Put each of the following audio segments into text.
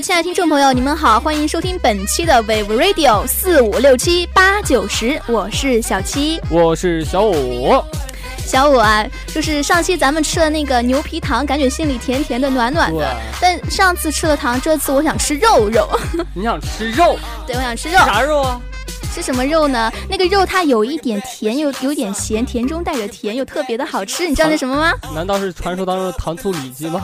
位亲爱的听众朋友，你们好，欢迎收听本期的 Wave Radio 四五六七八九十，我是小七，我是小五。小五啊，就是上期咱们吃了那个牛皮糖，感觉心里甜甜的、暖暖的。但上次吃了糖，这次我想吃肉肉。你想吃肉？对，我想吃肉。啥肉啊？是什么肉呢？那个肉它有一点甜，又有点咸，甜中带着甜，又特别的好吃。你知道那什么吗？难道是传说当中的糖醋里脊吗？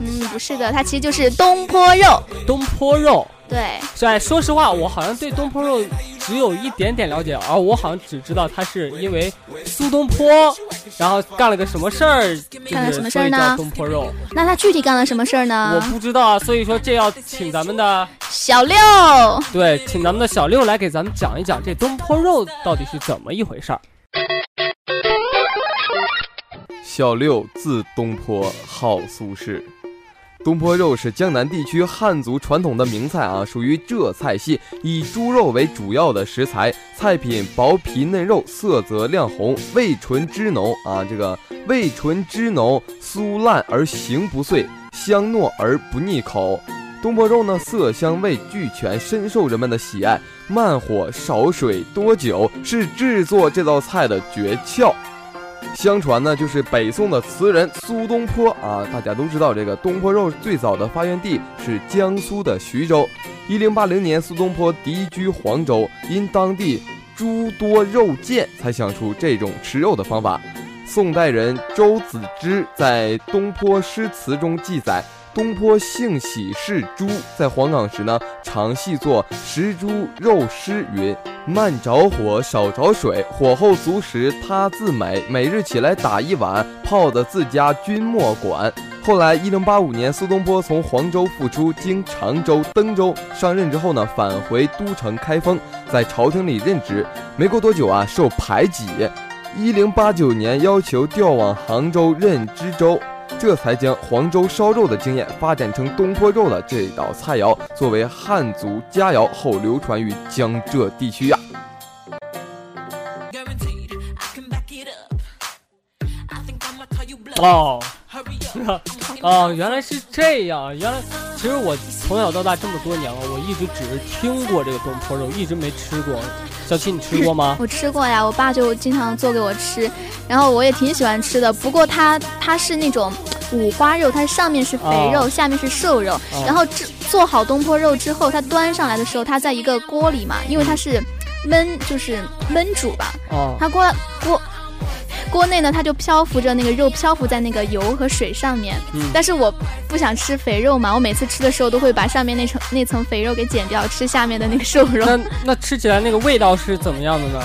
嗯，不是的，它其实就是东坡肉。东坡肉。对，在说实话，我好像对东坡肉只有一点点了解，而我好像只知道他是因为苏东坡，然后干了个什么事儿，干了什么事儿呢？东坡肉。那他具体干了什么事儿呢？我不知道啊，所以说这要请咱们的小六，对，请咱们的小六来给咱们讲一讲这东坡肉到底是怎么一回事儿。小六字东坡，号苏轼。东坡肉是江南地区汉族传统的名菜啊，属于浙菜系，以猪肉为主要的食材。菜品薄皮嫩肉，色泽亮红，味醇汁浓啊，这个味醇汁浓，酥烂而形不碎，香糯而不腻口。东坡肉呢，色香味俱全，深受人们的喜爱。慢火少水多酒是制作这道菜的诀窍。相传呢，就是北宋的词人苏东坡啊，大家都知道这个东坡肉最早的发源地是江苏的徐州。一零八零年，苏东坡移居黄州，因当地诸多肉贱，才想出这种吃肉的方法。宋代人周子之在东坡诗词中记载。东坡性喜嗜猪，在黄冈时呢，常细作食猪肉诗云：慢着火，少着水，火候足时，他自美。每日起来打一碗，泡的自家君莫管。后来，一零八五年，苏东坡从黄州复出，经常州、登州上任之后呢，返回都城开封，在朝廷里任职。没过多久啊，受排挤。一零八九年，要求调往杭州任知州。这才将黄州烧肉的经验发展成东坡肉的这道菜肴，作为汉族佳肴后流传于江浙地区呀。哦，哦，原来是这样。原来，其实我从小到大这么多年了，我一直只是听过这个东坡肉，一直没吃过。小七，你吃过吗？我吃过呀，我爸就经常做给我吃，然后我也挺喜欢吃的。不过它它是那种五花肉，它上面是肥肉，下面是瘦肉。然后做做好东坡肉之后，它端上来的时候，它在一个锅里嘛，因为它是焖，就是焖煮吧。哦。它锅锅。锅内呢，它就漂浮着那个肉，漂浮在那个油和水上面。嗯。但是我不想吃肥肉嘛，我每次吃的时候都会把上面那层那层肥肉给剪掉，吃下面的那个瘦肉。那那吃起来那个味道是怎么样的呢？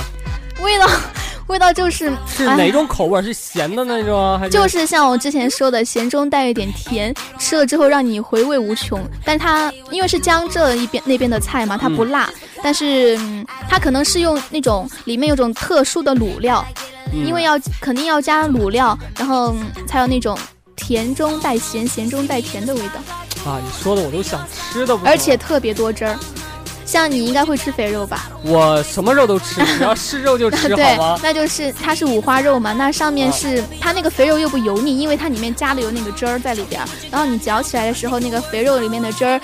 味道，味道就是是哪种口味？是咸的那种还是？就是像我之前说的，咸中带一点甜，吃了之后让你回味无穷。但它因为是江浙一边那边的菜嘛，它不辣，但是它可能是用那种里面有种特殊的卤料。因为要肯定要加卤料，然后才有那种甜中带咸、咸中带甜的味道。啊，你说的我都想吃的。而且特别多汁儿，像你应该会吃肥肉吧？我什么肉都吃，只要是肉就吃，好吗？那就是它是五花肉嘛，那上面是它那个肥肉又不油腻，因为它里面加了有那个汁儿在里边，然后你嚼起来的时候，那个肥肉里面的汁儿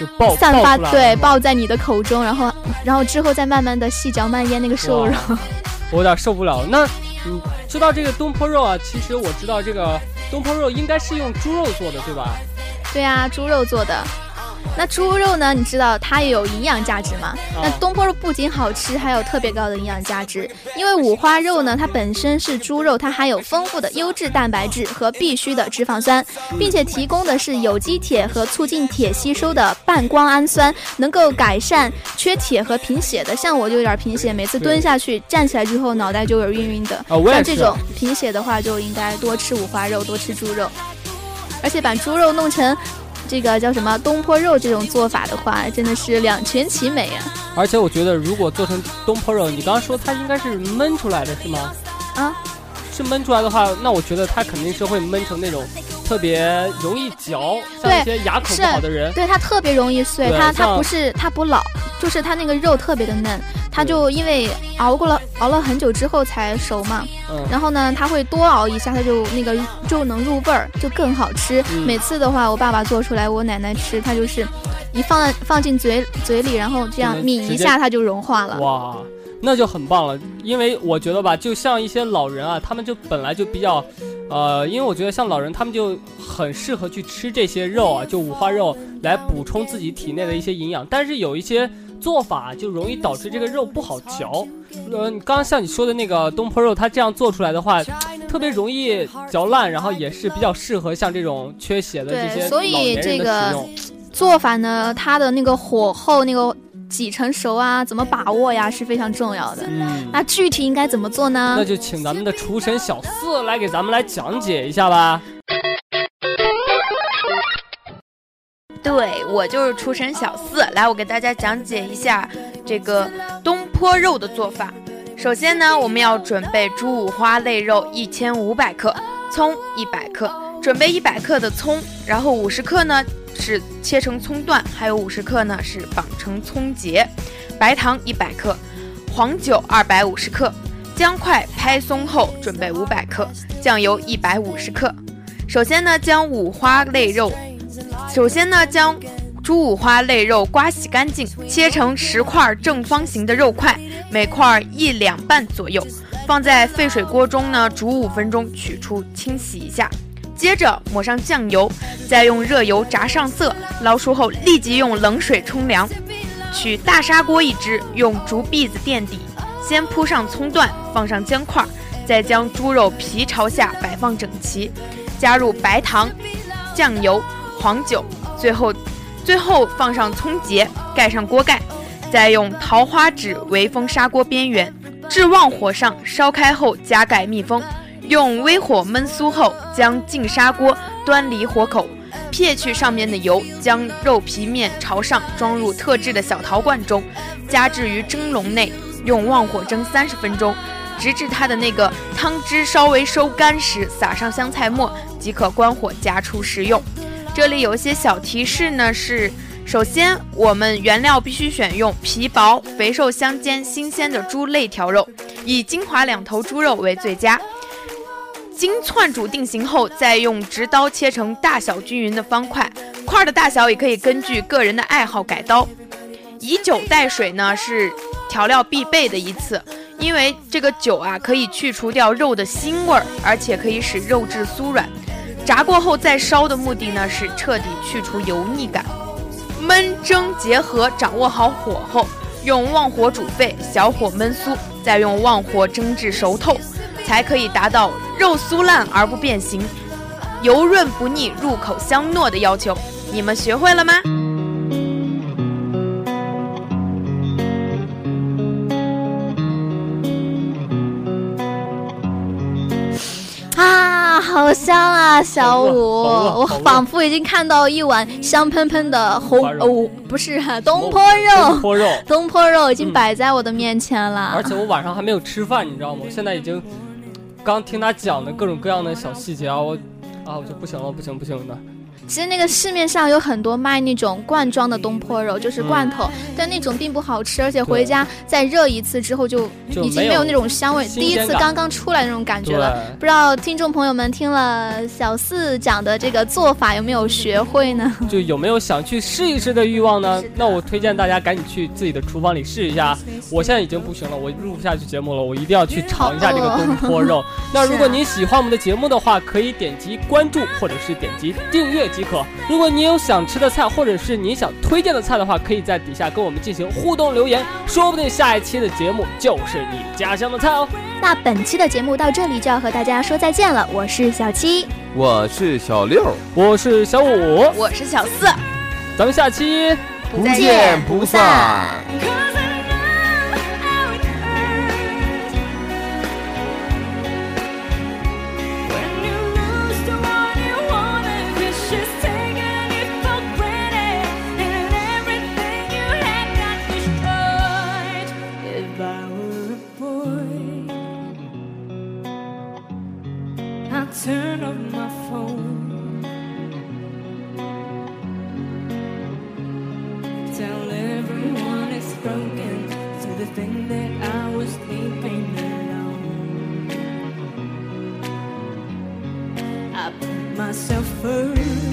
就爆散发，对，爆在你的口中，然后然后之后再慢慢的细嚼慢咽那个瘦肉。我有点受不了那。嗯，说到这个东坡肉啊？其实我知道这个东坡肉应该是用猪肉做的，对吧？对啊，猪肉做的。那猪肉呢？你知道它也有营养价值吗？那东坡肉不仅好吃，还有特别高的营养价值。因为五花肉呢，它本身是猪肉，它含有丰富的优质蛋白质和必需的脂肪酸，并且提供的是有机铁和促进铁吸收的半胱氨酸，能够改善缺铁和贫血的。像我就有点贫血，每次蹲下去站起来之后脑袋就有点晕晕的。像这种贫血的话，就应该多吃五花肉，多吃猪肉，而且把猪肉弄成。这个叫什么东坡肉？这种做法的话，真的是两全其美啊！而且我觉得，如果做成东坡肉，你刚刚说它应该是焖出来的是吗？啊，是焖出来的话，那我觉得它肯定是会焖成那种特别容易嚼，像一些牙口不好的人，对它特别容易碎。它它不是它不老，就是它那个肉特别的嫩。它就因为熬过了熬了很久之后才熟嘛，然后呢，它会多熬一下，它就那个就能入味儿，就更好吃。每次的话，我爸爸做出来，我奶奶吃，它就是一放放进嘴嘴里，然后这样抿一下，它就融化了。哇，那就很棒了。因为我觉得吧，就像一些老人啊，他们就本来就比较，呃，因为我觉得像老人，他们就很适合去吃这些肉啊，就五花肉来补充自己体内的一些营养。但是有一些做法就容易导致这个肉不好嚼。呃，刚刚像你说的那个东坡肉，它这样做出来的话，特别容易嚼烂，然后也是比较适合像这种缺血的这些所以这个做法呢，它的那个火候、那个几成熟啊，怎么把握呀，是非常重要的。嗯，那具体应该怎么做呢？那就请咱们的厨神小四来给咱们来讲解一下吧。我就是厨神小四，来，我给大家讲解一下这个东坡肉的做法。首先呢，我们要准备猪五花肋肉一千五百克，葱一百克，准备一百克的葱，然后五十克呢是切成葱段，还有五十克呢是绑成葱结，白糖一百克，黄酒二百五十克，姜块拍松后准备五百克，酱油一百五十克。首先呢，将五花肋肉。首先呢，将猪五花肋肉刮洗干净，切成十块正方形的肉块，每块一两半左右，放在沸水锅中呢煮五分钟，取出清洗一下。接着抹上酱油，再用热油炸上色，捞出后立即用冷水冲凉。取大砂锅一只，用竹篦子垫底，先铺上葱段，放上姜块，再将猪肉皮朝下摆放整齐，加入白糖、酱油。黄酒，最后，最后放上葱结，盖上锅盖，再用桃花纸围封砂锅边缘，至旺火上烧开后加盖密封，用微火焖酥后，将净砂锅端离火口，撇去上面的油，将肉皮面朝上装入特制的小陶罐中，加置于蒸笼内，用旺火蒸三十分钟，直至它的那个汤汁稍微收干时，撒上香菜末即可关火夹出食用。这里有一些小提示呢，是首先我们原料必须选用皮薄、肥瘦相间、新鲜的猪肋条肉，以金华两头猪肉为最佳。经汆煮定型后，再用直刀切成大小均匀的方块，块的大小也可以根据个人的爱好改刀。以酒代水呢，是调料必备的一次，因为这个酒啊可以去除掉肉的腥味儿，而且可以使肉质酥软。炸过后再烧的目的呢，是彻底去除油腻感。焖蒸结合，掌握好火候，用旺火煮沸，小火焖酥，再用旺火蒸至熟透，才可以达到肉酥烂而不变形，油润不腻，入口香糯的要求。你们学会了吗？小五！我仿佛已经看到一碗香喷喷的红哦，不是东坡肉，东坡肉，东坡肉已经摆在我的面前了。而且我晚上还没有吃饭，你知道吗？我现在已经刚听他讲的各种各样的小细节啊，我啊，我就不行了，不行不行的。其实那个市面上有很多卖那种罐装的东坡肉，就是罐头，但那种并不好吃，而且回家再热一次之后就已经没有那种香味，第一次刚刚出来那种感觉了。不知道听众朋友们听了小四讲的这个做法有没有学会呢？就有没有想去试一试的欲望呢？那我推荐大家赶紧去自己的厨房里试一下。我现在已经不行了，我录不下去节目了，我一定要去尝一下这个东坡肉。那如果您喜欢我们的节目的话，可以点击关注或者是点击订阅。即可。如果你有想吃的菜，或者是你想推荐的菜的话，可以在底下跟我们进行互动留言，说不定下一期的节目就是你家乡的菜哦。那本期的节目到这里就要和大家说再见了，我是小七，我是小六，我是小五，我是小四，咱们下期不见不散。turn off my phone. Tell everyone it's broken to the thing that I was thinking alone. I put myself first.